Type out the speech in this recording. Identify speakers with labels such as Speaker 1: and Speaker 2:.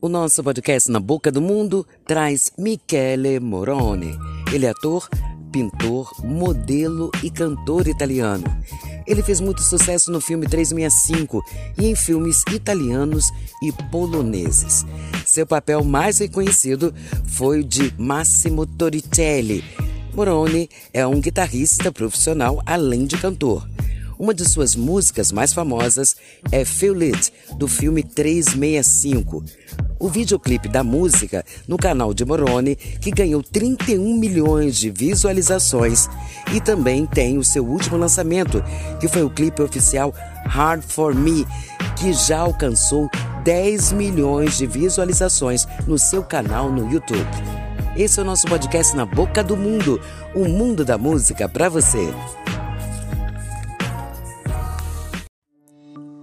Speaker 1: O nosso podcast Na Boca do Mundo traz Michele Morone. Ele é ator, pintor, modelo e cantor italiano. Ele fez muito sucesso no filme 365 e em filmes italianos e poloneses. Seu papel mais reconhecido foi o de Massimo Torricelli. Morone é um guitarrista profissional além de cantor. Uma de suas músicas mais famosas é Feel It, do filme 365. O videoclipe da música no canal de Moroni, que ganhou 31 milhões de visualizações, e também tem o seu último lançamento, que foi o clipe oficial Hard for Me, que já alcançou 10 milhões de visualizações no seu canal no YouTube. Esse é o nosso podcast Na Boca do Mundo, o mundo da música para você.